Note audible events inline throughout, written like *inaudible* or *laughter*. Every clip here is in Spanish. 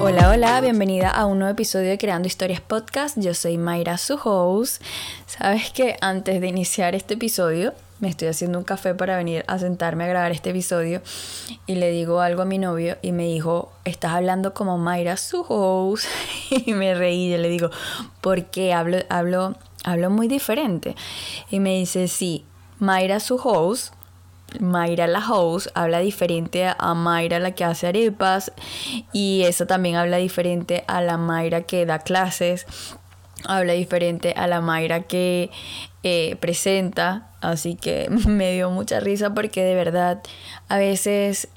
Hola, hola, bienvenida a un nuevo episodio de Creando Historias Podcast. Yo soy Mayra, su. Sabes que antes de iniciar este episodio, me estoy haciendo un café para venir a sentarme a grabar este episodio y le digo algo a mi novio y me dijo, estás hablando como Mayra, su *laughs* y me reí y le digo, ¿por qué hablo, hablo, hablo muy diferente? Y me dice, sí, Mayra, su host Mayra la host habla diferente a Mayra la que hace arepas y eso también habla diferente a la Mayra que da clases, habla diferente a la Mayra que eh, presenta, así que *laughs* me dio mucha risa porque de verdad a veces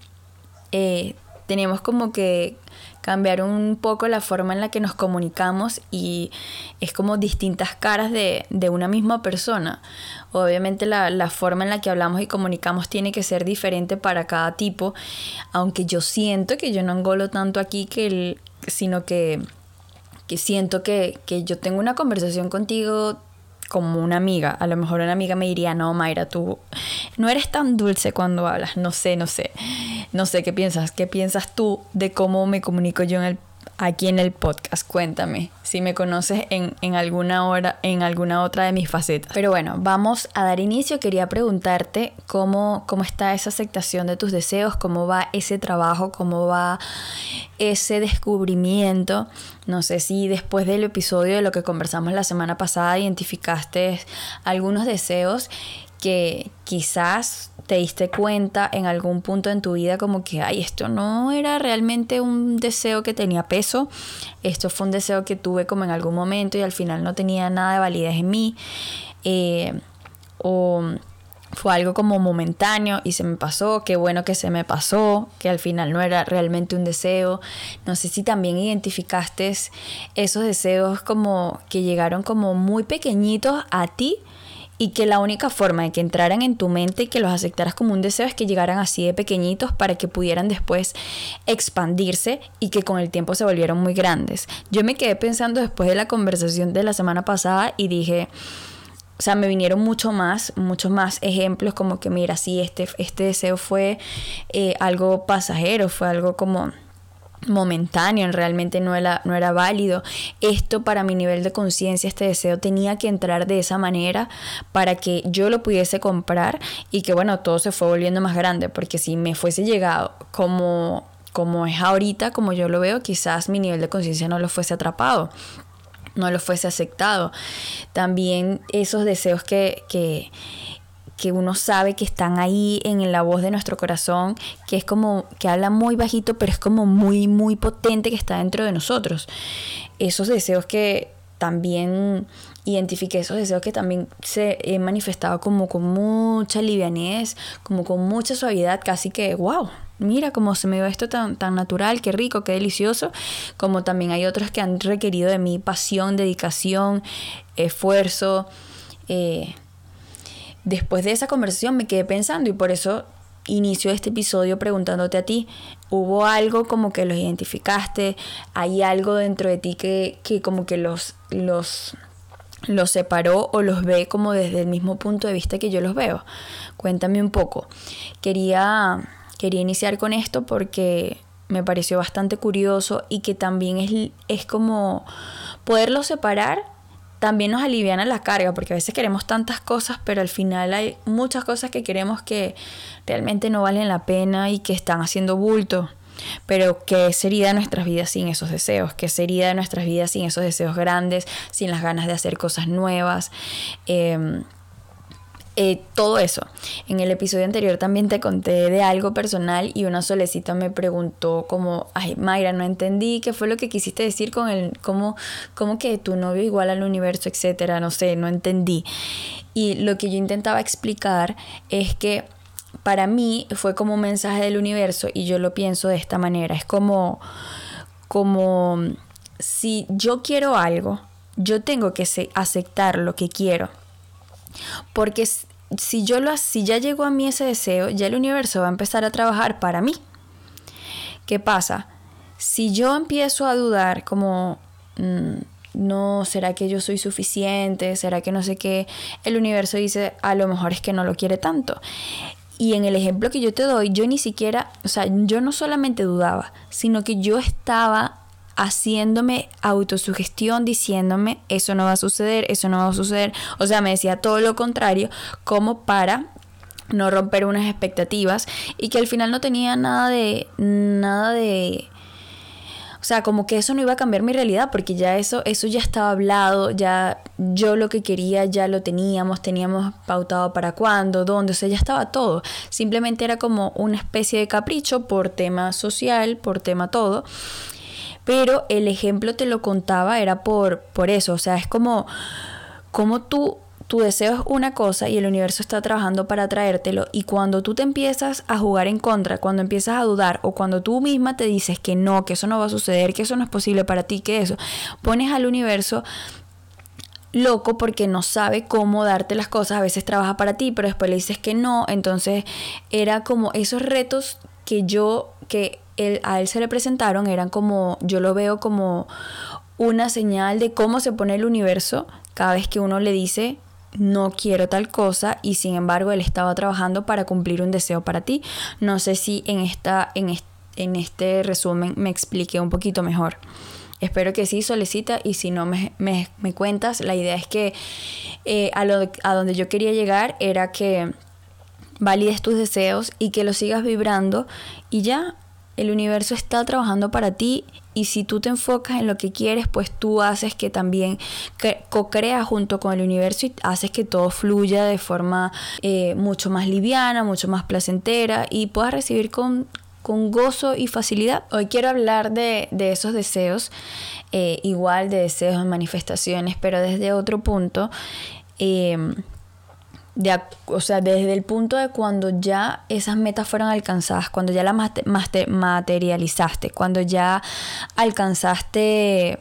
eh, tenemos como que cambiar un poco la forma en la que nos comunicamos y es como distintas caras de, una misma persona. Obviamente la, forma en la que hablamos y comunicamos tiene que ser diferente para cada tipo, aunque yo siento que yo no engolo tanto aquí que sino que, que siento que, que yo tengo una conversación contigo como una amiga. A lo mejor una amiga me diría, no, Mayra, tú no eres tan dulce cuando hablas. No sé, no sé. No sé qué piensas. ¿Qué piensas tú de cómo me comunico yo en el aquí en el podcast. Cuéntame si me conoces en, alguna hora, en alguna otra de mis facetas. Pero bueno, vamos a dar inicio. Quería preguntarte cómo, cómo está esa aceptación de tus deseos, cómo va ese trabajo, cómo va ese descubrimiento. No sé si después del episodio de lo que conversamos la semana pasada identificaste algunos deseos que quizás te diste cuenta en algún punto en tu vida como que, ay, esto no era realmente un deseo que tenía peso, esto fue un deseo que tuve como en algún momento y al final no tenía nada de validez en mí, eh, o fue algo como momentáneo y se me pasó, qué bueno que se me pasó, que al final no era realmente un deseo. No sé si también identificaste esos deseos como que llegaron como muy pequeñitos a ti y que la única forma de que entraran en tu mente y que los aceptaras como un deseo es que llegaran así de pequeñitos para que pudieran después expandirse y que con el tiempo se volvieron muy grandes. Yo me quedé pensando después de la conversación de la semana pasada y dije, o sea, me vinieron mucho más, muchos más ejemplos como que mira, sí, este, este deseo fue eh, algo pasajero, fue algo como momentáneo, realmente no era, no era válido. Esto para mi nivel de conciencia, este deseo tenía que entrar de esa manera para que yo lo pudiese comprar y que bueno, todo se fue volviendo más grande, porque si me fuese llegado como, como es ahorita, como yo lo veo, quizás mi nivel de conciencia no lo fuese atrapado no lo fuese aceptado. También esos deseos que, que, que uno sabe que están ahí en la voz de nuestro corazón, que es como que habla muy bajito, pero es como muy, muy potente que está dentro de nosotros. Esos deseos que también identifiqué, esos deseos que también se he manifestado como con mucha livianez, como con mucha suavidad, casi que, wow, mira cómo se me ve esto tan, tan natural, qué rico, qué delicioso, como también hay otros que han requerido de mí pasión, dedicación, esfuerzo. Eh, Después de esa conversación me quedé pensando y por eso inicio este episodio preguntándote a ti, ¿hubo algo como que los identificaste? ¿Hay algo dentro de ti que, como que los, los, los separó o los ve como desde el mismo punto de vista que yo los veo? Cuéntame un poco. Quería, quería iniciar con esto porque me pareció bastante curioso y que también es, es como poderlo separar también nos aliviana la carga, porque a veces queremos tantas cosas, pero al final hay muchas cosas que queremos que realmente no valen la pena y que están haciendo bulto. Pero ¿qué sería de nuestras vidas sin esos deseos? ¿Qué sería de nuestras vidas sin esos deseos grandes, sin las ganas de hacer cosas nuevas? Eh, eh, todo eso. En el episodio anterior también te conté de algo personal y una solecita me preguntó como, ay Mayra, no entendí qué fue lo que quisiste decir con el, cómo, cómo que tu novio igual al universo, etcétera, no sé, no entendí. Y lo que yo intentaba explicar es que para mí fue como un mensaje del universo y yo lo pienso de esta manera, es como, como si yo quiero algo, yo tengo que aceptar lo que quiero porque si yo lo si ya llegó a mí ese deseo, ya el universo va a empezar a trabajar para mí. ¿Qué pasa? Si yo empiezo a dudar como mm, no, ¿será que yo soy suficiente? ¿Será que no sé qué? El universo dice, a lo mejor es que no lo quiere tanto. Y en el ejemplo que yo te doy, yo ni siquiera, o sea, yo no solamente dudaba, sino que yo estaba haciéndome autosugestión, diciéndome, eso no va a suceder, eso no va a suceder. O sea, me decía todo lo contrario, como para no romper unas expectativas y que al final no tenía nada de, nada de, o sea, como que eso no iba a cambiar mi realidad porque ya eso, eso ya estaba hablado, ya yo lo que quería ya lo teníamos, teníamos pautado para cuándo, dónde, o sea, ya estaba todo. Simplemente era como una especie de capricho por tema social, por tema todo. Pero el ejemplo te lo contaba era por, por eso, o sea, es como, como tú tu deseo es una cosa y el universo está trabajando para traértelo y cuando tú te empiezas a jugar en contra, cuando empiezas a dudar o cuando tú misma te dices que no, que eso no va a suceder, que eso no es posible para ti, que eso, pones al universo loco porque no sabe cómo darte las cosas, a veces trabaja para ti, pero después le dices que no, entonces era como esos retos que yo, que a él se le presentaron, eran como, yo lo veo como una señal de cómo se pone el universo cada vez que uno le dice no quiero tal cosa y sin embargo él estaba trabajando para cumplir un deseo para ti. No sé si en, esta, en, en este resumen me expliqué un poquito mejor. Espero que sí, solicita y si no me, me, cuentas, la idea es que eh, a, lo, a donde yo quería llegar era que valides tus deseos y que los sigas vibrando y ya el universo está trabajando para ti y si tú te enfocas en lo que quieres, pues tú haces que también co-creas junto con el universo y haces que todo fluya de forma eh, mucho más liviana, mucho más placentera y puedas recibir con, con gozo y facilidad. Hoy quiero hablar de, esos deseos, eh, igual de deseos manifestaciones, pero desde otro punto. Eh, o sea, desde el punto de cuando ya esas metas fueron alcanzadas, cuando ya las materializaste, cuando ya alcanzaste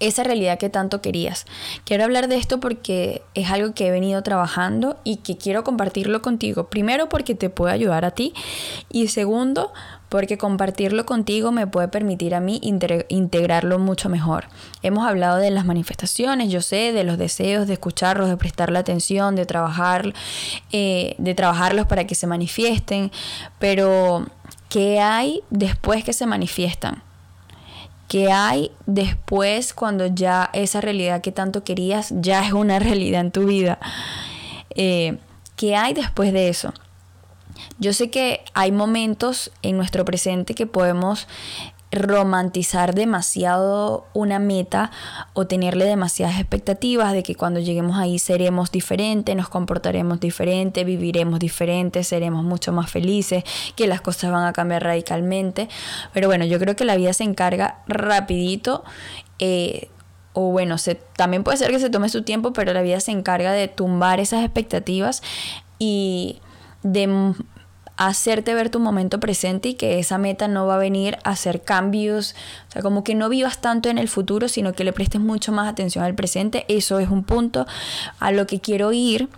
esa realidad que tanto querías. Quiero hablar de esto porque es algo que he venido trabajando y que quiero compartirlo contigo. Primero porque te puede ayudar a ti y segundo porque compartirlo contigo me puede permitir a mí integrarlo mucho mejor. Hemos hablado de las manifestaciones, yo sé, de los deseos, de escucharlos, de prestarle atención, de trabajar, eh, de trabajarlos para que se manifiesten, pero ¿qué hay después que se manifiestan? ¿Qué hay después cuando ya esa realidad que tanto querías ya es una *laughs* realidad en tu vida? Eh, ¿Qué hay después de eso? Yo sé que hay momentos en nuestro presente que podemos romantizar demasiado una meta o tenerle demasiadas expectativas de que cuando lleguemos ahí seremos diferentes, nos comportaremos diferente, viviremos diferente, seremos mucho más felices, que las cosas van a cambiar radicalmente. Pero bueno, yo creo que la vida se encarga rapidito. Eh, o bueno, se, también puede ser que se tome su tiempo, pero la vida se encarga de tumbar esas expectativas y de hacerte ver tu momento presente y que esa meta no va a venir a hacer cambios, o sea, como que no vivas tanto en el futuro, sino que le prestes mucho más atención al presente. Eso es un punto a lo que quiero ir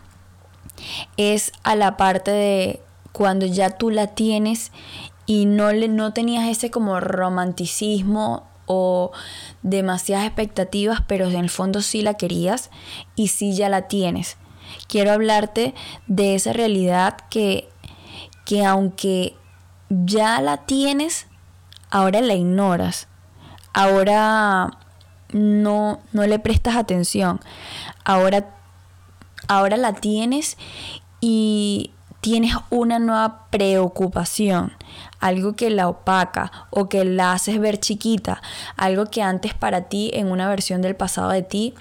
es a la parte de cuando ya tú la tienes y no le no tenías ese como romanticismo o demasiadas expectativas, pero en el fondo sí la querías y sí ya la tienes. Quiero hablarte de esa realidad que que aunque ya la tienes, ahora la ignoras, ahora no, no le prestas atención, ahora, ahora la tienes y tienes una nueva preocupación, algo que la opaca o que la haces ver chiquita, algo que antes para ti en una versión del pasado de ti,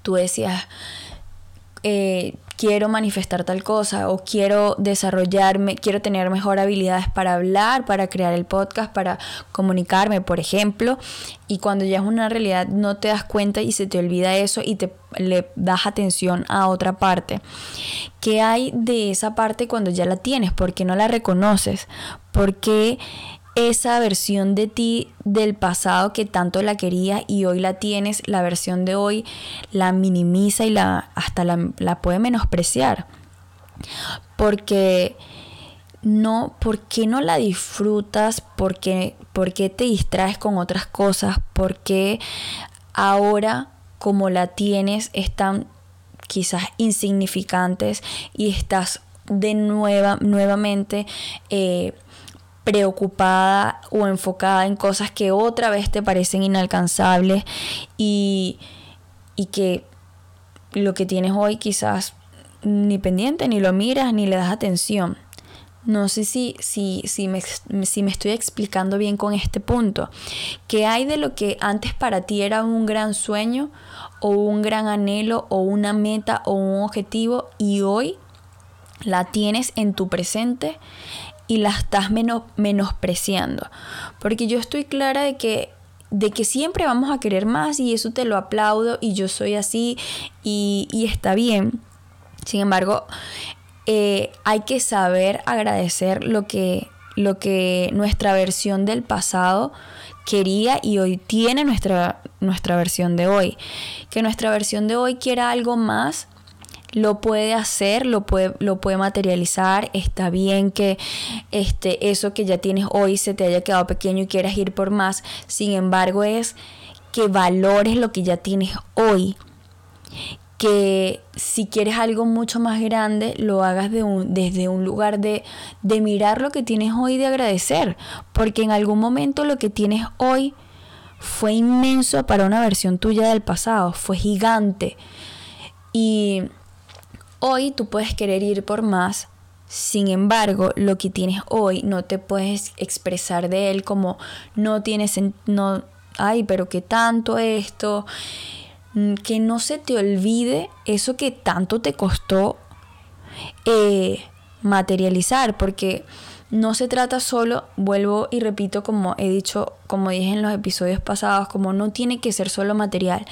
tú decías, eh, quiero manifestar tal cosa o quiero desarrollarme, quiero tener mejor habilidades para hablar, para crear el podcast, para comunicarme, por ejemplo. Y cuando ya es una realidad no te das cuenta y se te olvida eso y te le das atención a otra parte. ¿Qué hay de esa parte cuando ya la tienes? ¿Por qué no la reconoces? ¿Por qué esa versión de ti del pasado que tanto la quería y hoy la tienes, la versión de hoy la minimiza y la hasta la, puede menospreciar. Porque no, ¿por qué no la disfrutas? ¿Por qué, te distraes con otras cosas? ¿Por qué ahora como la tienes están quizás insignificantes y estás de nueva, nuevamente eh, preocupada o enfocada en cosas que otra vez te parecen inalcanzables y, y que lo que tienes hoy quizás ni pendiente, ni lo miras, ni le das atención. No sé si, si, si, me, si me estoy explicando bien con este punto. ¿Qué hay de lo que antes para ti era un gran sueño o un gran anhelo o una meta o un objetivo y hoy la tienes en tu presente y la estás menos, menospreciando? Porque yo estoy clara de que de que siempre vamos a querer más y eso te lo aplaudo y yo soy así y, y está bien. Sin embargo, eh, hay que saber agradecer lo que, lo que nuestra versión del pasado quería y hoy tiene nuestra, nuestra versión de hoy. Que nuestra versión de hoy quiera algo más, lo puede hacer, lo puede, lo puede materializar. Está bien que este, eso que ya tienes hoy se te haya quedado pequeño y quieras ir por más. Sin embargo, es que valores lo que ya tienes hoy que si quieres algo mucho más grande, lo hagas de un, desde un lugar de, de mirar lo que tienes hoy y de agradecer, porque en algún momento lo que tienes hoy fue inmenso para una versión tuya del pasado, fue gigante. Y hoy tú puedes querer ir por más, sin embargo, lo que tienes hoy no te puedes expresar de él como no tienes, no, ay, pero qué tanto esto Mm, que no se te olvide eso que tanto te costó eh, materializar, porque no se trata solo, vuelvo y repito como he dicho, como dije en los episodios pasados, como no tiene que ser solo material.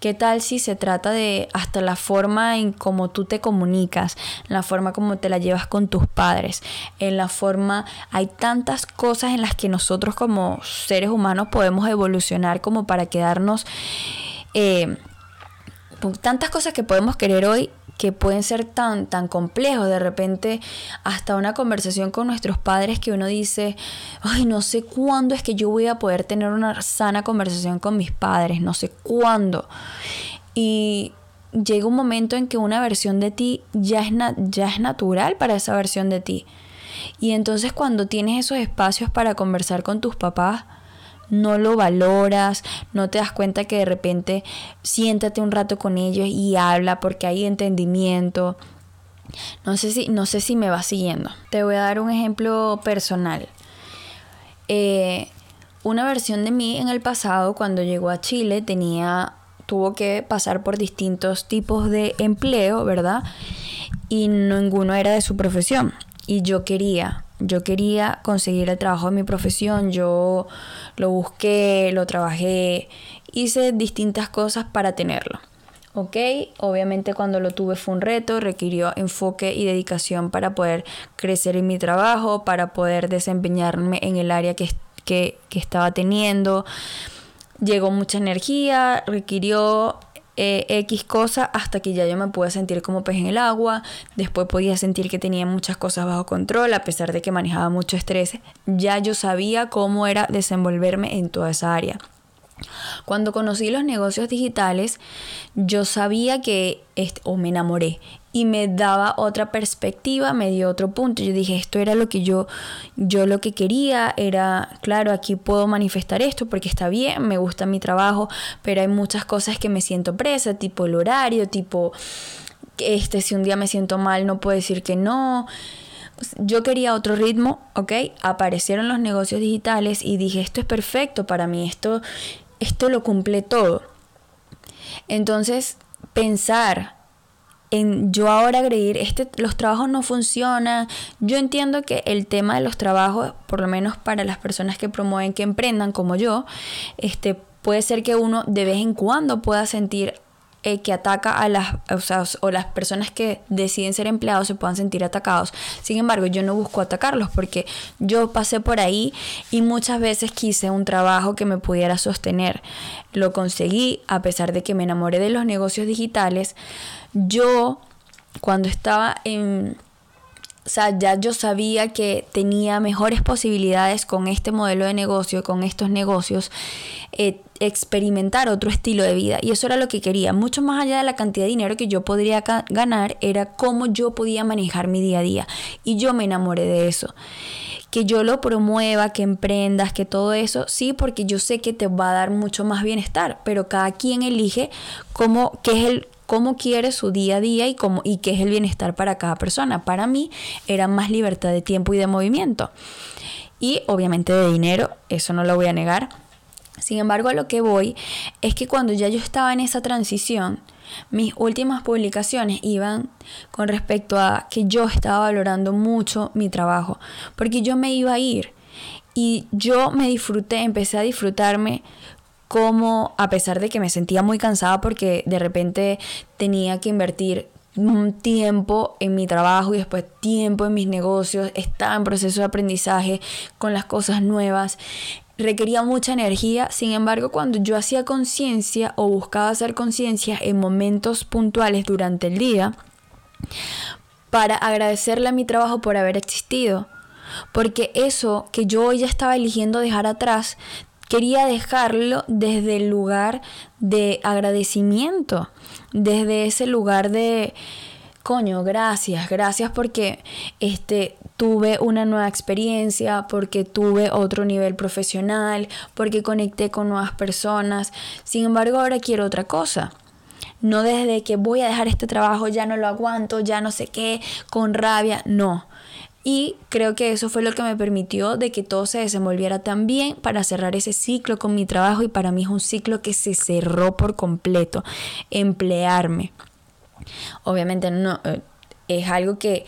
¿Qué tal si se trata de hasta la forma en cómo tú te comunicas, la forma como te la llevas con tus padres, en la forma, hay tantas cosas en las que nosotros como seres humanos podemos evolucionar como para quedarnos eh, tantas cosas que podemos querer hoy que pueden ser tan, tan complejos. De repente, hasta una conversación con nuestros padres que uno dice, ay, no sé cuándo es que yo voy a poder tener una sana conversación con mis padres, no sé cuándo. Y llega un momento en que una versión de ti ya es, ya es natural para esa versión de ti. Y entonces cuando tienes esos espacios para conversar con tus papás, no lo valoras, no te das cuenta que de repente siéntate un rato con ellos y habla porque hay entendimiento. No sé si, no sé si me va siguiendo. Te voy a dar un ejemplo personal. Eh, una versión de mí en el pasado, cuando llegó a Chile, tenía, tuvo que pasar por distintos tipos de empleo, ¿verdad? Y ninguno era de su profesión. Y yo quería yo quería conseguir el trabajo de mi profesión, yo lo busqué, lo trabajé, hice distintas cosas para tenerlo. ¿ok? Obviamente cuando lo tuve fue un reto, requirió enfoque y dedicación para poder crecer en mi trabajo, para poder desempeñarme en el área que, que, que estaba teniendo. Llegó mucha energía, requirió eh, X cosa hasta que ya yo me pude sentir como pez en el agua. Después podía sentir que tenía muchas cosas bajo control, a pesar de que manejaba mucho estrés. Ya yo sabía cómo era desenvolverme en toda esa área. Cuando conocí los negocios digitales, yo sabía que, o me enamoré, y me daba otra perspectiva, me dio otro punto. Yo dije, esto era lo que yo, yo lo que quería, era, claro, aquí puedo manifestar esto porque está bien, me gusta mi trabajo, pero hay muchas cosas que me siento presa, tipo el horario, tipo, este, si un día me siento mal, no puedo decir que no. Pues, yo quería otro ritmo, ¿ok? Aparecieron los negocios digitales y dije, esto es perfecto para mí, esto, esto lo cumple todo. Entonces, pensar en yo ahora agredir, este, los trabajos no funcionan. Yo entiendo que el tema de los trabajos, por lo menos para las personas que promueven que emprendan como yo, este, puede ser que uno de vez en cuando pueda sentir eh, que ataca a las, o, las personas que deciden ser empleados se puedan sentir atacados. Sin embargo, yo no busco atacarlos porque yo pasé por ahí y muchas veces quise un trabajo que me pudiera sostener. Lo conseguí a pesar de que me enamoré de los negocios digitales. Yo, cuando estaba en, o sea, ya yo sabía que tenía mejores posibilidades con este modelo de negocio, con estos negocios, eh, experimentar otro estilo de vida. Y eso era lo que quería. Mucho más allá de la cantidad de dinero que yo podría ganar, era cómo yo podía manejar mi día a día. Y yo me enamoré de eso. Que yo lo promueva, que emprendas, que todo eso, sí, porque yo sé que te va a dar mucho más bienestar. Pero cada quien elige cómo, qué es el cómo quiere su día a día y, cómo, y qué es el bienestar para cada persona. Para mí era más libertad de tiempo y de movimiento. Y obviamente de dinero, eso no lo voy a negar. Sin embargo, a lo que voy es que cuando ya yo estaba en esa transición, mis últimas publicaciones iban con respecto a que yo estaba valorando mucho mi trabajo, porque yo me iba a ir y yo me disfruté, empecé a disfrutarme como a pesar de que me sentía muy cansada porque de repente tenía que invertir un tiempo en mi trabajo y después tiempo en mis negocios, estaba en proceso de aprendizaje con las cosas nuevas, requería mucha energía, sin embargo cuando yo hacía conciencia o buscaba hacer conciencia en momentos puntuales durante el día, para agradecerle a mi trabajo por haber existido, porque eso que yo ya estaba eligiendo dejar atrás quería dejarlo desde el lugar de agradecimiento, desde ese lugar de coño, gracias, gracias porque este tuve una nueva experiencia, porque tuve otro nivel profesional, porque conecté con nuevas personas. Sin embargo, ahora quiero otra cosa. No desde que voy a dejar este trabajo, ya no lo aguanto, ya no sé qué, con rabia, no. Y creo que eso fue lo que me permitió de que todo se desenvolviera tan bien para cerrar ese ciclo con mi trabajo y para mí es un ciclo que se cerró por completo, emplearme. Obviamente no eh, es algo que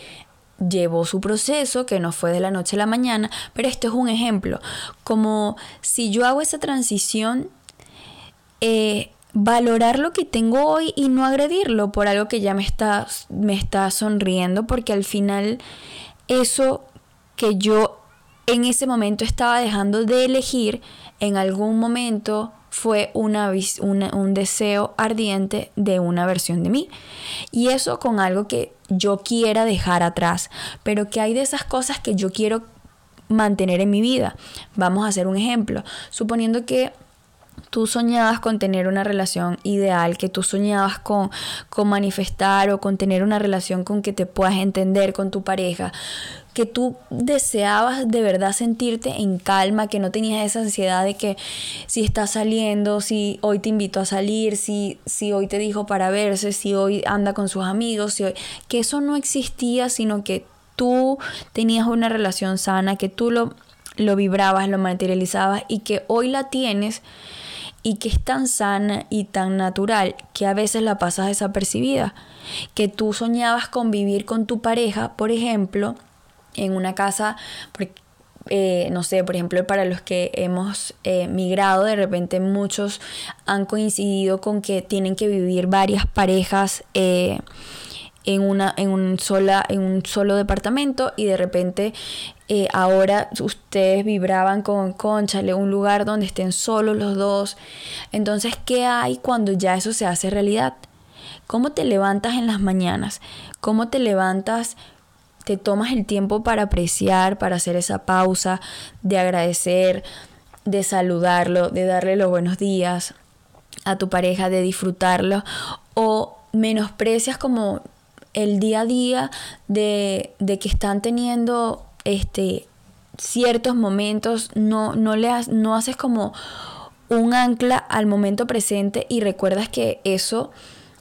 llevó su proceso, que no fue de la noche a la mañana, pero esto es un ejemplo, como si yo hago esa transición, eh, valorar lo que tengo hoy y no agredirlo por algo que ya me está, me está sonriendo, porque al final eso que yo en ese momento estaba dejando de elegir, en algún momento fue una, un deseo ardiente de una versión de mí. Y eso con algo que yo quiera dejar atrás, pero que hay de esas cosas que yo quiero mantener en mi vida. Vamos a hacer un ejemplo. Suponiendo que tú soñabas con tener una relación ideal, que tú soñabas con, con manifestar o con tener una relación con que te puedas entender con tu pareja, que tú deseabas de verdad sentirte en calma, que no tenías esa ansiedad de que si estás saliendo, si hoy te invito a salir, si, si hoy te dijo para verse, si hoy anda con sus amigos, si que eso no existía, sino que tú tenías una relación sana, que tú lo, lo vibrabas, lo materializabas y que hoy la tienes y que es tan sana y tan natural que a veces la pasas desapercibida. Que tú soñabas con vivir con tu pareja, por ejemplo, en una casa, eh, no sé, por ejemplo, para los que hemos eh, migrado, de repente muchos han coincidido con que tienen que vivir varias parejas. Eh, en, una, en, un sola, en un solo departamento y de repente eh, ahora ustedes vibraban con Conchale, un lugar donde estén solos los dos. Entonces, ¿qué hay cuando ya eso se hace realidad? ¿Cómo te levantas en las mañanas? ¿Cómo te levantas? Te tomas el tiempo para apreciar, para hacer esa pausa, de agradecer, de saludarlo, de darle los buenos días a tu pareja, de disfrutarlo, o menosprecias como el día a día de, que están teniendo este, ciertos momentos, no, no, le no haces como un ancla al momento presente y recuerdas que eso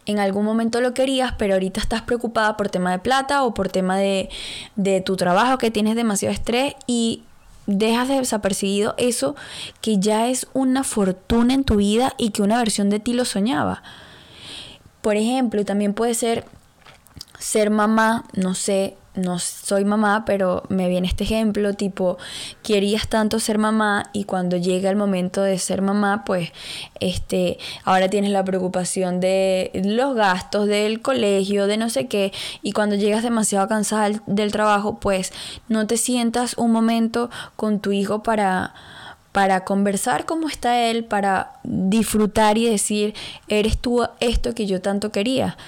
en algún momento lo querías, pero ahorita estás preocupada por tema de plata o por tema de, de tu trabajo, que tienes demasiado estrés y dejas de desapercibido eso que ya es una fortuna en tu vida y que una versión de ti lo soñaba. Por ejemplo, también puede ser ser mamá, no sé, no soy mamá, pero me viene este ejemplo, tipo, querías tanto ser mamá y cuando llega el momento de ser mamá, pues, este, ahora tienes la preocupación de los gastos del colegio, de no sé qué, y cuando llegas demasiado cansada del, trabajo, pues, no te sientas un momento con tu hijo para para conversar cómo está él, para disfrutar y decir, eres tú esto que yo tanto quería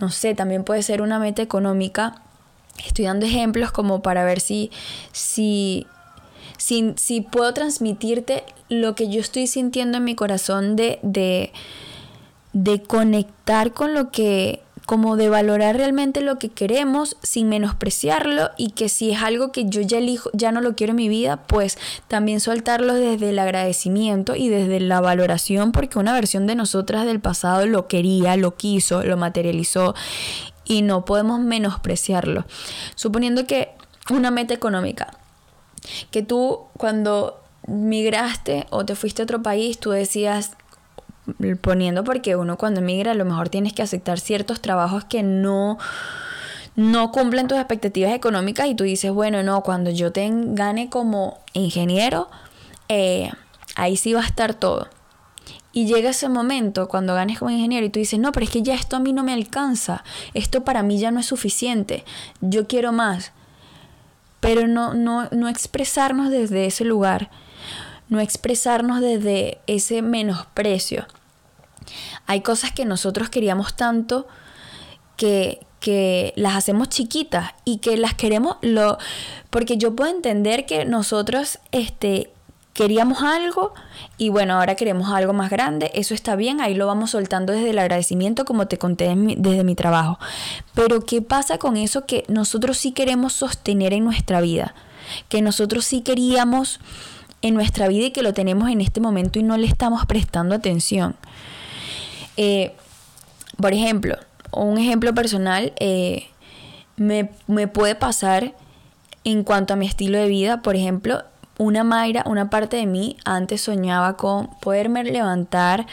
no sé, también puede ser una meta económica estoy dando ejemplos como para ver si, si, si, si puedo transmitirte lo que yo estoy sintiendo en mi corazón de, de, de conectar con lo que como de valorar realmente lo que queremos sin menospreciarlo y que si es algo que yo ya elijo, ya no lo quiero en mi vida, pues también soltarlo desde el agradecimiento y desde la valoración porque una versión de nosotras del pasado lo quería, lo quiso, lo materializó y no podemos menospreciarlo. Suponiendo que una meta económica, que tú cuando migraste o te fuiste a otro país, tú decías, poniendo porque uno cuando emigra a lo mejor tienes que aceptar ciertos trabajos que no no cumplen tus expectativas económicas y tú dices, bueno, no, cuando yo te gane como ingeniero, eh, ahí sí va a estar todo. Y llega ese momento cuando ganes como ingeniero y tú dices, no, pero es que ya esto a mí no me alcanza, esto para mí ya no es suficiente, yo quiero más. Pero no, no, no expresarnos desde ese lugar, no expresarnos desde ese menosprecio. Hay cosas que nosotros queríamos tanto que, que las hacemos chiquitas y que las queremos lo porque yo puedo entender que nosotros este queríamos algo y bueno, ahora queremos algo más grande, eso está bien, ahí lo vamos soltando desde el agradecimiento como te conté desde mi trabajo. Pero ¿qué pasa con eso que nosotros sí queremos sostener en nuestra vida? Que nosotros sí queríamos en nuestra vida y que lo tenemos en este momento y no le estamos prestando atención. Eh, por ejemplo, un ejemplo personal eh, me, me puede pasar en cuanto a mi estilo de vida, por ejemplo, una Mayra, una parte de mí antes soñaba con poderme levantar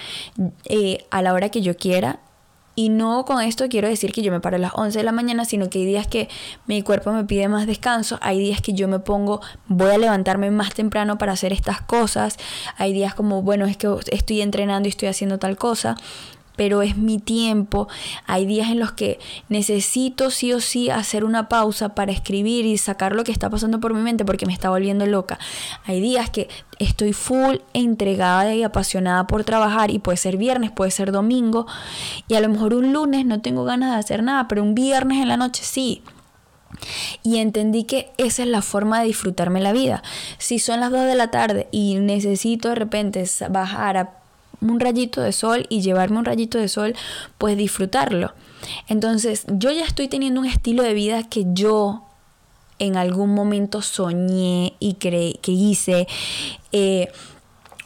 eh, a la hora que yo quiera. Y no con esto quiero decir que yo me paro a las 11 de la mañana, sino que hay días que mi cuerpo me pide más descanso, hay días que yo me pongo, voy a levantarme más temprano para hacer estas cosas, hay días como, bueno, es que estoy entrenando y estoy haciendo tal cosa pero es mi tiempo. Hay días en los que necesito sí o sí hacer una pausa para escribir y sacar lo que está pasando por mi mente porque me está volviendo loca. Hay días que estoy full entregada y apasionada por trabajar y puede ser viernes, puede ser domingo y a lo mejor un lunes no tengo ganas de hacer nada, pero un viernes en la noche sí. Y entendí que esa es la forma de disfrutarme la vida. Si son las 2 de la tarde y necesito de repente bajar a un rayito de sol y llevarme un rayito de sol, pues disfrutarlo. Entonces yo ya estoy teniendo un estilo de vida que yo en algún momento soñé y creí que hice. Eh,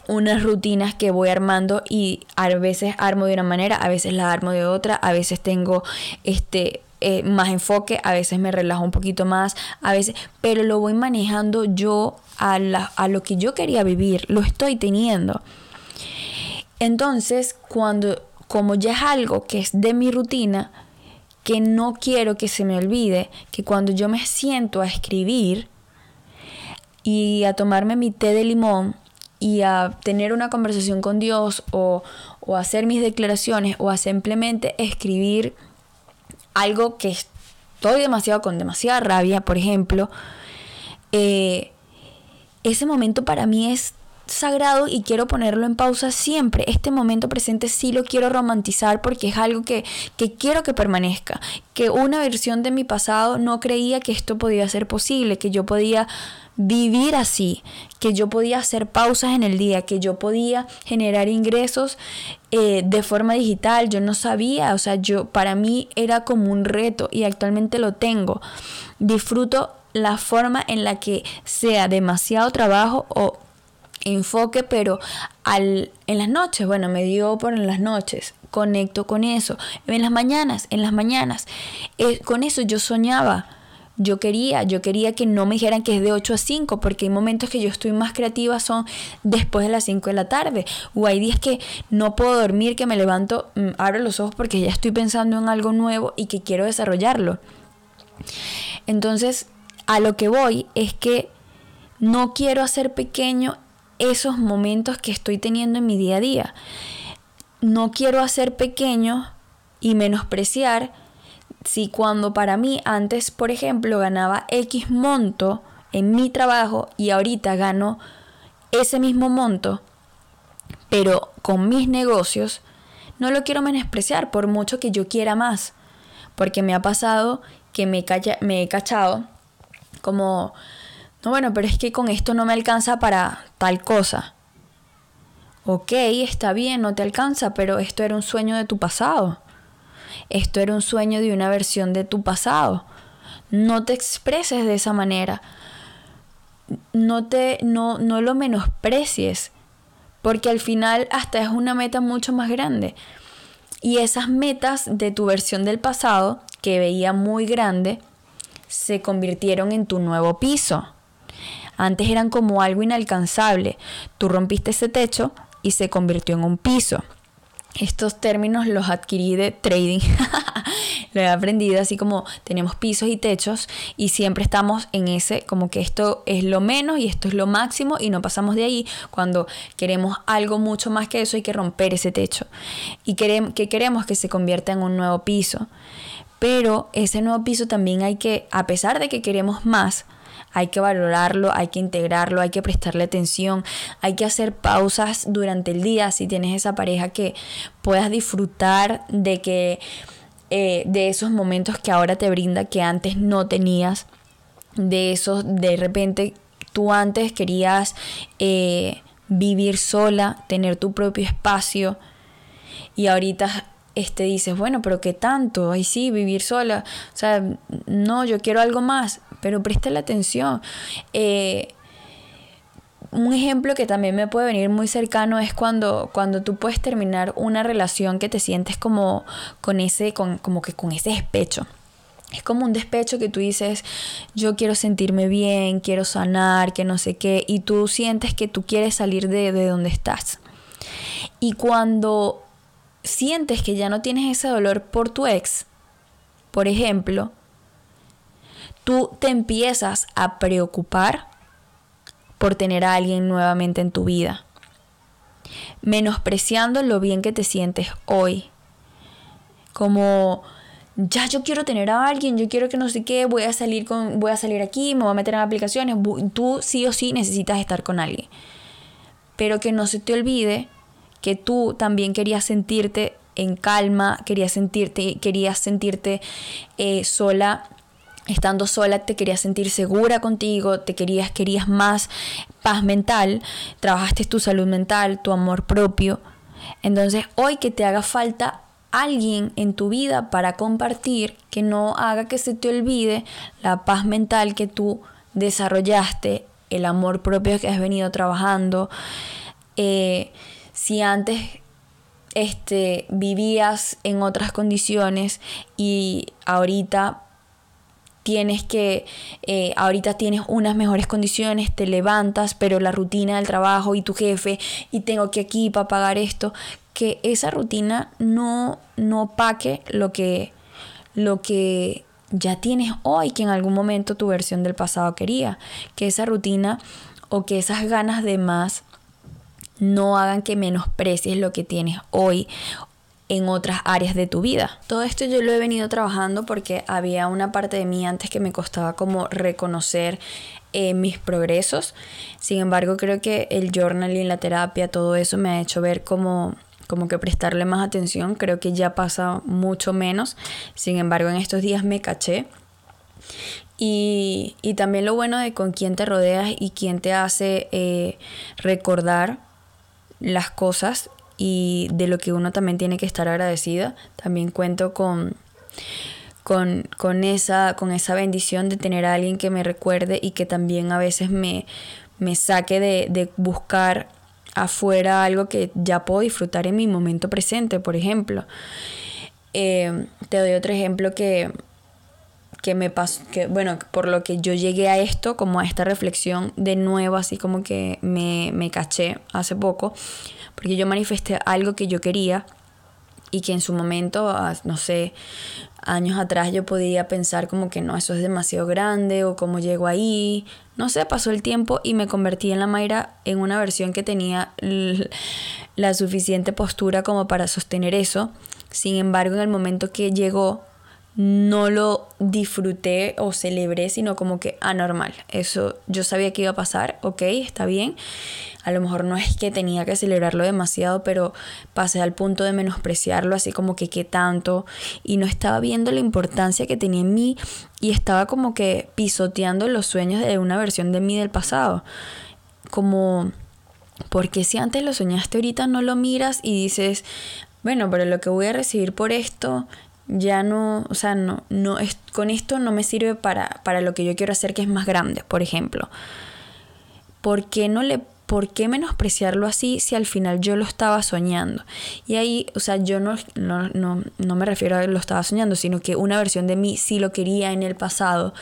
unas rutinas que voy armando y a veces armo de una manera, a veces la armo de otra, a veces tengo este eh, más enfoque, a veces me relajo un poquito más, a veces, pero lo voy manejando yo a, a lo que yo quería vivir, lo estoy teniendo. Entonces, cuando, como ya es algo que es de mi rutina, que no quiero que se me olvide, que cuando yo me siento a escribir y a tomarme mi té de limón y a tener una conversación con Dios o, o hacer mis declaraciones o a simplemente escribir algo que estoy demasiado con demasiada rabia, por ejemplo, eh, ese momento para mí es sagrado y quiero ponerlo en pausa siempre. Este momento presente sí lo quiero romantizar porque es algo que, que quiero que permanezca. Que una versión de mi pasado no creía que esto podía ser posible, que yo podía vivir así, que yo podía hacer pausas en el día, que yo podía generar ingresos eh, de forma digital. Yo no sabía, o sea, yo para mí era como un reto y actualmente lo tengo. Disfruto la forma en la que sea demasiado trabajo o enfoque, pero al, en las noches, bueno, me dio por en las noches, conecto con eso. En las mañanas, en las mañanas, eh, con eso yo soñaba. Yo quería, yo quería que no me dijeran que es de 8 a 5, porque hay momentos que yo estoy más creativa son después de las 5 de la tarde. O hay días que no puedo dormir, que me levanto, mm, abro los ojos porque ya estoy pensando en algo nuevo y que quiero desarrollarlo. Entonces, a lo que voy es que no quiero hacer pequeño esos momentos que estoy teniendo en mi día a día. No quiero hacer pequeño y menospreciar si cuando para mí antes, por ejemplo, ganaba X monto en mi trabajo y ahorita gano ese mismo monto, pero con mis negocios, no lo quiero menospreciar por mucho que yo quiera más, porque me ha pasado que me, me he cachado como, no, bueno, pero es que con esto no me alcanza para tal cosa. Ok, está bien, no te alcanza, pero esto era un sueño de tu pasado. Esto era un sueño de una versión de tu pasado. No te expreses de esa manera. No te no no lo menosprecies, porque al final hasta es una meta mucho más grande. Y esas metas de tu versión del pasado que veía muy grande se convirtieron en tu nuevo piso. Antes eran como algo inalcanzable. Tú rompiste ese techo y se convirtió en un piso. Estos términos los adquirí de trading. *laughs* Lo he aprendido así como tenemos pisos y techos y siempre estamos en ese como que esto es lo menos y esto es lo máximo y no pasamos de ahí. Cuando queremos algo mucho más que eso hay que romper ese techo y queremos, que queremos que se convierta en un nuevo piso. Pero ese nuevo piso también hay que, a pesar de que queremos más, hay que valorarlo, hay que integrarlo, hay que prestarle atención, hay que hacer pausas durante el día si tienes esa pareja que puedas disfrutar de que eh, de esos momentos que ahora te brinda que antes no tenías, de esos de repente tú antes querías eh, vivir sola, tener tu propio espacio y ahorita este, dices, bueno, pero ¿qué tanto? Ay, sí, vivir sola. O sea, no, yo quiero algo más, pero la atención. Eh, un ejemplo que también me puede venir muy cercano es cuando, cuando tú puedes terminar una relación que te sientes como con ese, con, como que con ese despecho. Es como un despecho que tú dices, yo quiero sentirme bien, quiero sanar, que no sé qué, y tú sientes que tú quieres salir de, de donde estás. Y cuando sientes que ya no tienes ese dolor por tu ex, por ejemplo, tú te empiezas a preocupar por tener a alguien nuevamente en tu vida, menospreciando lo bien que te sientes hoy, como ya yo quiero tener a alguien, yo quiero que no sé qué, voy a salir con voy a salir aquí, me voy a meter en aplicaciones, tú sí o sí necesitas estar con alguien. Pero que no se te olvide que tú también querías sentirte en calma, querías sentirte, querías sentirte eh, sola estando sola te querías sentir segura contigo, te querías, querías más paz mental, trabajaste tu salud mental, tu amor propio. Entonces hoy que te haga falta alguien en tu vida para compartir, que no haga que se te olvide la paz mental que tú desarrollaste, el amor propio que has venido trabajando. Eh, si antes este, vivías en otras condiciones y ahorita tienes que, eh, ahorita tienes unas mejores condiciones, te levantas, pero la rutina del trabajo y tu jefe, y tengo que aquí para pagar esto, que esa rutina no, no paque lo que, lo que ya tienes hoy, que en algún momento tu versión del pasado quería, que esa rutina o que esas ganas de más no hagan que menosprecies lo que tienes hoy en otras áreas de tu vida. Todo esto yo lo he venido trabajando porque había una parte de mí antes que me costaba como reconocer eh, mis progresos. Sin embargo, creo que el journaling, la terapia, todo eso me ha hecho ver como como que prestarle más atención. Creo que ya pasa mucho menos. Sin embargo, en estos días me caché. Y, y también lo bueno de con quién te rodeas y quién te hace eh, recordar las cosas y de lo que uno también tiene que estar agradecida. También cuento con, con, esa, con esa bendición de tener a alguien que me recuerde y que también a veces me, me saque de, buscar afuera algo que ya puedo disfrutar en mi momento presente, por ejemplo. Eh, te doy otro ejemplo que, que me pasó, que bueno, por lo que yo llegué a esto, como a esta reflexión de nuevo, así como que me, me caché hace poco, porque yo manifesté algo que yo quería y que en su momento, no sé, años atrás yo podía pensar como que no, eso es demasiado grande o cómo llego ahí. No sé, pasó el tiempo y me convertí en la Mayra en una versión que tenía la suficiente postura como para sostener eso. Sin embargo, en el momento que llegó, no lo disfruté o celebré, sino como que anormal. Eso yo sabía que iba a pasar, ok, está bien. A lo mejor no es que tenía que celebrarlo demasiado, pero pasé al punto de menospreciarlo, así como que qué tanto. Y no estaba viendo la importancia que tenía en mí y estaba como que pisoteando los sueños de una versión de mí del pasado. Como, porque si antes lo soñaste, ahorita no lo miras y dices, bueno, pero lo que voy a recibir por esto ya no, o sea, no, no es, con esto no me sirve para, para lo que yo quiero hacer que es más grande, por ejemplo. ¿Por qué no le ¿por qué menospreciarlo así si al final yo lo estaba soñando? Y ahí, o sea, yo no, no, no, no, me refiero a lo estaba soñando, sino que una versión de mí sí lo quería en el pasado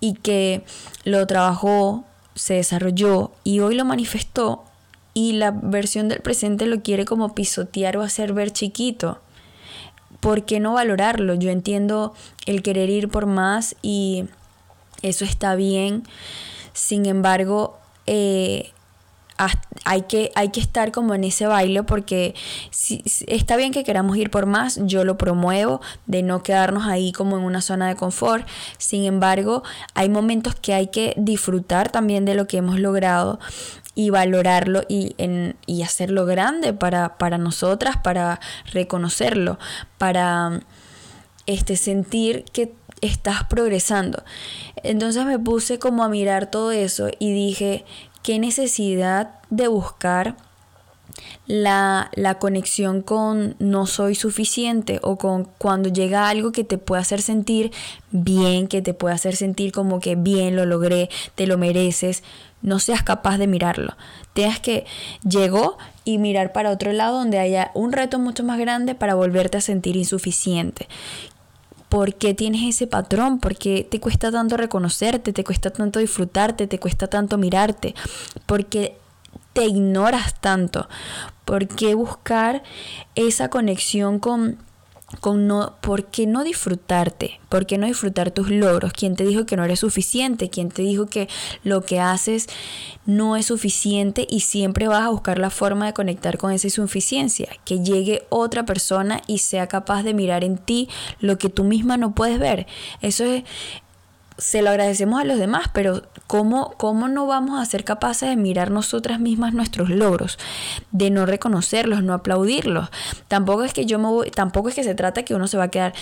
y que lo trabajó, se desarrolló y hoy lo manifestó y la versión del presente lo quiere como pisotear o hacer ver chiquito. ¿Por qué no valorarlo? Yo entiendo el querer ir por más y eso está bien. Sin embargo, eh, hay que, hay que estar como en ese baile porque si, está bien que queramos ir por más, yo lo promuevo, de no quedarnos ahí como en una zona de confort. Sin embargo, hay momentos que hay que disfrutar también de lo que hemos logrado y valorarlo y, en, y hacerlo grande para, para nosotras, para reconocerlo, para este, sentir que estás progresando. Entonces me puse como a mirar todo eso y dije, qué necesidad de buscar la, la, conexión con no soy suficiente o con cuando llega algo que te puede hacer sentir bien, que te puede hacer sentir como que bien lo logré, te lo mereces, no seas capaz de mirarlo. Tengas que llegó y mirar para otro lado donde haya un reto mucho más grande para volverte a sentir insuficiente. ¿Por qué tienes ese patrón? ¿Por qué te cuesta tanto reconocerte? ¿Te cuesta tanto disfrutarte? ¿Te cuesta tanto mirarte? ¿Por qué te ignoras tanto? ¿Por qué buscar esa conexión con con no, ¿por qué no disfrutarte? ¿Por qué no disfrutar tus logros? ¿Quién te dijo que no eres suficiente? ¿Quién te dijo que lo que haces no es suficiente y siempre vas a buscar la forma de conectar con esa insuficiencia? Que llegue otra persona y sea capaz de mirar en ti lo que tú misma no puedes ver. Eso es, se lo agradecemos a los demás, pero ¿cómo, ¿cómo no vamos a ser capaces de mirar nosotras mismas nuestros logros? De no reconocerlos, no aplaudirlos. Tampoco es que yo me voy, tampoco es que se trata que uno se va a quedar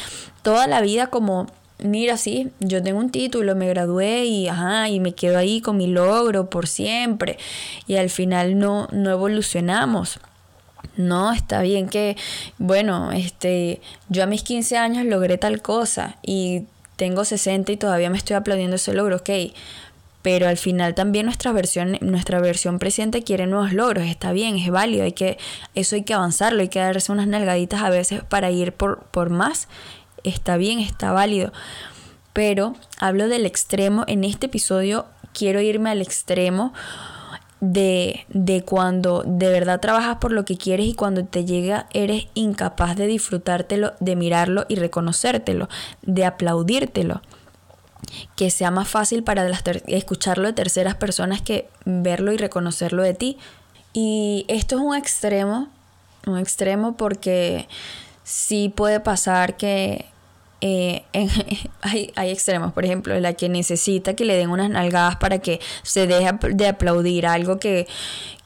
toda la vida como mira, sí, yo tengo un título, me gradué y, ajá, y me quedo ahí con mi logro por siempre. Y al final no, no evolucionamos. No, está bien que, bueno, este, yo a mis 15 años logré tal cosa y tengo 60 y todavía me estoy aplaudiendo ese logro, ok. Pero al final también nuestra versión, nuestra versión presente quiere nuevos logros, está bien, es válido, hay que, eso hay que avanzarlo, hay que darse unas nalgaditas a veces para ir por, por más, está bien, está válido. Pero hablo del extremo, en este episodio quiero irme al extremo de, de, cuando de verdad trabajas por lo que quieres y cuando te llega eres incapaz de disfrutártelo, de mirarlo y reconocértelo, de aplaudírtelo. Que sea más fácil para escucharlo de terceras personas que verlo y reconocerlo de ti. Y esto es un extremo, un extremo porque sí puede pasar que eh, *laughs* hay, hay, extremos, por ejemplo, la que necesita que le den unas nalgadas para que se deje de aplaudir algo que,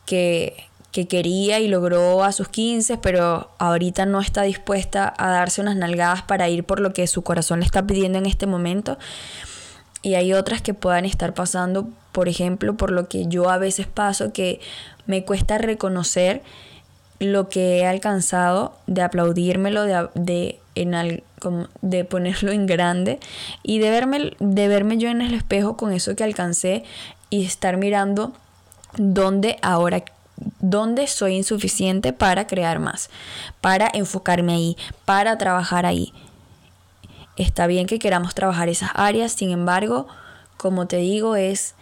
que, que quería y logró a sus 15, pero ahorita no está dispuesta a darse unas nalgadas para ir por lo que su corazón le está pidiendo en este momento. Y hay otras que puedan estar pasando, por ejemplo, por lo que yo a veces paso, que me cuesta reconocer lo que he alcanzado, de aplaudírmelo, de, de, en de ponerlo en grande y de verme, de verme yo en el espejo con eso que alcancé y estar mirando dónde ahora dónde soy insuficiente para crear más, para enfocarme ahí, para trabajar ahí. Está bien que queramos trabajar esas áreas, sin embargo, como te digo, es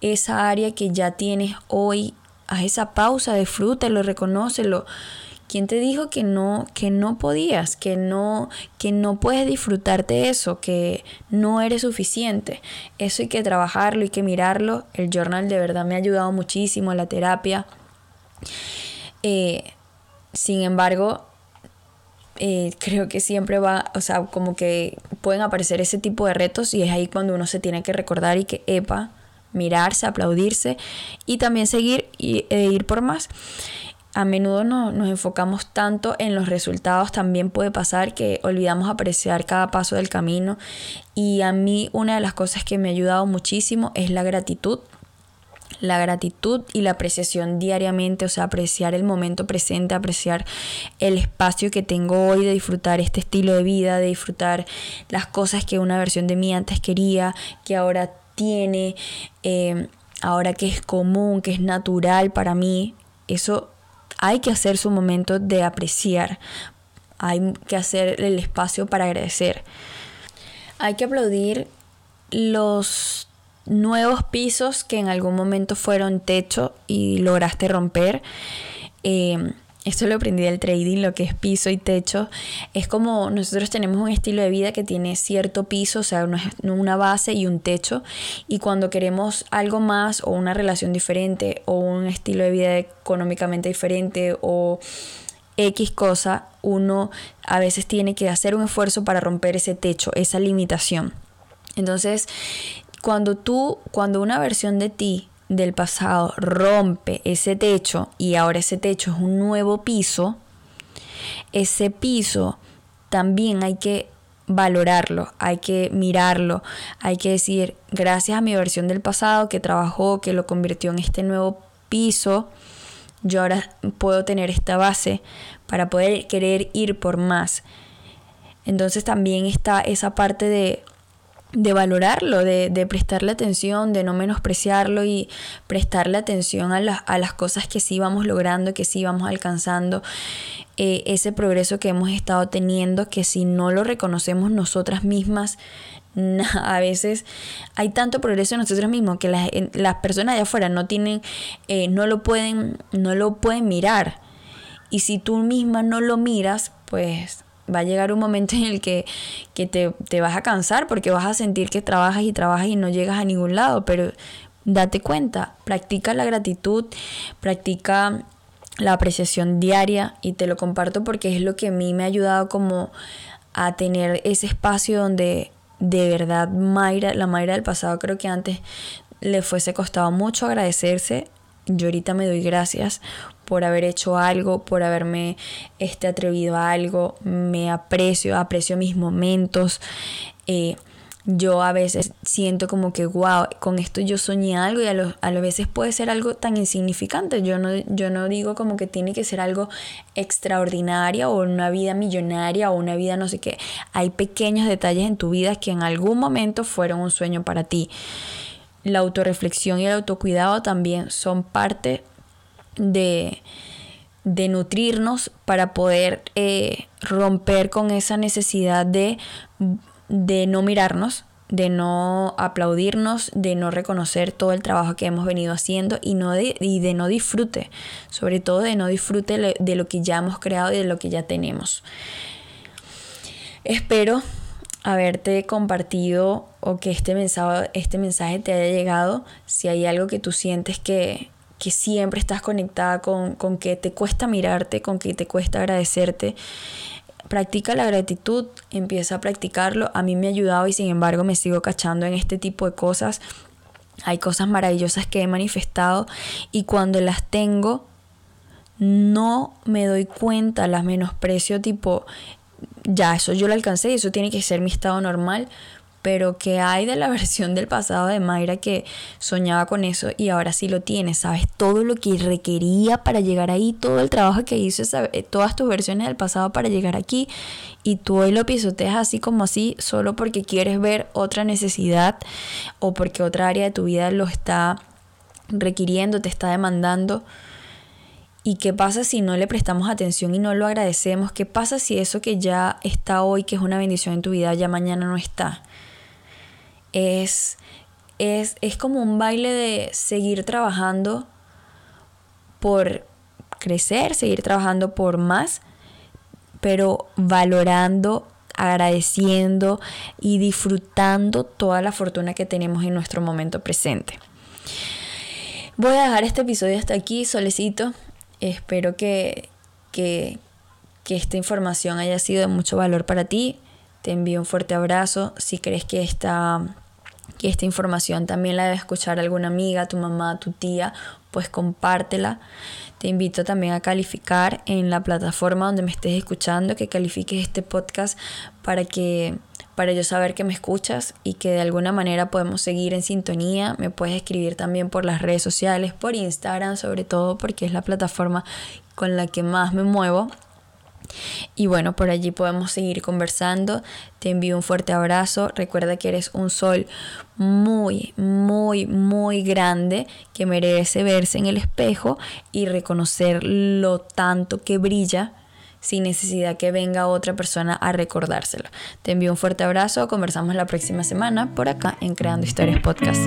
esa área que ya tienes hoy haz esa pausa, disfrútalo, reconócelo. ¿Quién te dijo que no, que no podías, que no, que no puedes disfrutarte eso, que no eres suficiente? Eso hay que trabajarlo, hay que mirarlo. El journal de verdad me ha ayudado muchísimo, la terapia. Eh, sin embargo, eh, creo que siempre va, o sea, como que pueden aparecer ese tipo de retos y es ahí cuando uno se tiene que recordar y que, epa, mirarse, aplaudirse y también seguir e ir por más. A menudo no, nos enfocamos tanto en los resultados, también puede pasar que olvidamos apreciar cada paso del camino. Y a mí una de las cosas que me ha ayudado muchísimo es la gratitud la gratitud y la apreciación diariamente, o sea, apreciar el momento presente, apreciar el espacio que tengo hoy de disfrutar este estilo de vida, de disfrutar las cosas que una versión de mí antes quería, que ahora tiene, eh, ahora que es común, que es natural para mí, eso hay que hacer su momento de apreciar, hay que hacer el espacio para agradecer. Hay que aplaudir los nuevos pisos que en algún momento fueron techo y lograste romper. Eh, esto lo aprendí del trading, lo que es piso y techo. Es como nosotros tenemos un estilo de vida que tiene cierto piso, o sea, una base y un techo. Y cuando queremos algo más o una relación diferente o un estilo de vida económicamente diferente o X cosa, uno a veces tiene que hacer un esfuerzo para romper ese techo, esa limitación. Entonces, cuando tú, cuando una versión de ti del pasado rompe ese techo y ahora ese techo es un nuevo piso, ese piso también hay que valorarlo, hay que mirarlo, hay que decir, gracias a mi versión del pasado que trabajó, que lo convirtió en este nuevo piso, yo ahora puedo tener esta base para poder querer ir por más. Entonces también está esa parte de de valorarlo, de, de, prestarle atención, de no menospreciarlo y prestarle atención a, a, las cosas que sí vamos logrando, que sí vamos alcanzando, eh, ese progreso que hemos estado teniendo, que si no lo reconocemos nosotras mismas, *laughs* a veces hay tanto progreso en nosotros mismos que las, las personas de afuera no tienen, eh, no lo pueden, no lo pueden mirar. Y si tú misma no lo miras, pues va a llegar un momento en el que, te, vas a cansar porque vas a sentir que trabajas y trabajas y no llegas a ningún lado, pero date cuenta, practica la gratitud, practica la apreciación diaria y te lo comparto porque es lo que a mí me ha ayudado como a tener ese espacio donde de verdad Mayra, la Mayra del pasado creo que antes le fuese costado mucho agradecerse. Yo ahorita me doy gracias por haber hecho algo, por haberme este, atrevido a algo, me aprecio, aprecio mis momentos. Eh, yo a veces siento como que, wow, con esto yo soñé algo y a, lo, a veces puede ser algo tan insignificante. Yo no, yo no digo como que tiene que ser algo extraordinario o una vida millonaria o una vida no sé qué. Hay pequeños detalles en tu vida que en algún momento fueron un sueño para ti la autorreflexión y el autocuidado también son parte de, de nutrirnos para poder eh, romper con esa necesidad de, de no mirarnos, de no aplaudirnos, de no reconocer todo el trabajo que hemos venido haciendo y, no de, y de no disfrute, sobre todo de no disfrute de lo que ya hemos creado y de lo que ya tenemos. Espero haberte compartido o que este mensaje, este mensaje te haya llegado, si hay algo que tú sientes que, que siempre estás conectada con, con que te cuesta mirarte, con que te cuesta agradecerte, practica la gratitud, empieza a practicarlo. A mí me ha ayudado y sin embargo me sigo cachando en este tipo de cosas. Hay cosas maravillosas que he manifestado y cuando las tengo no me doy cuenta, las menosprecio tipo ya eso yo lo alcancé y eso tiene que ser mi estado normal, pero que hay de la *laughs* versión del pasado de Mayra que soñaba con eso y ahora sí lo tiene, sabes todo lo que requería para llegar ahí, todo el trabajo que hizo, eh, todas tus versiones del pasado para llegar aquí y tú hoy lo pisoteas así como así solo porque quieres ver otra necesidad o porque otra área de tu vida lo está requiriendo, te está demandando. ¿Y qué pasa si no le prestamos atención y no lo agradecemos? ¿Qué pasa si eso que ya está hoy, que es una bendición en tu vida, ya mañana no está? Es, es, es como un baile de seguir trabajando por crecer, seguir trabajando por más, pero valorando, agradeciendo y disfrutando toda la fortuna que tenemos en nuestro momento presente. Voy a dejar este episodio hasta aquí, solecito. Espero que, que, que esta información haya sido de mucho valor para ti. Te envío un fuerte abrazo. Si crees que esta, que esta información también la debe escuchar alguna amiga, tu mamá, tu tía, pues compártela. Te invito también a calificar en la plataforma donde me estés escuchando, que califiques este podcast para que para yo saber que me escuchas y que de alguna manera podemos seguir en sintonía. Me puedes escribir también por las redes sociales, por Instagram sobre todo, porque es la plataforma con la que más me muevo. Y bueno, por allí podemos seguir conversando. Te envío un fuerte abrazo. Recuerda que eres un sol muy, muy, muy grande que merece verse en el espejo y reconocer lo tanto que brilla sin necesidad que venga otra persona a recordárselo. Te envío un fuerte abrazo. Conversamos la próxima semana por acá en Creando Historias Podcast.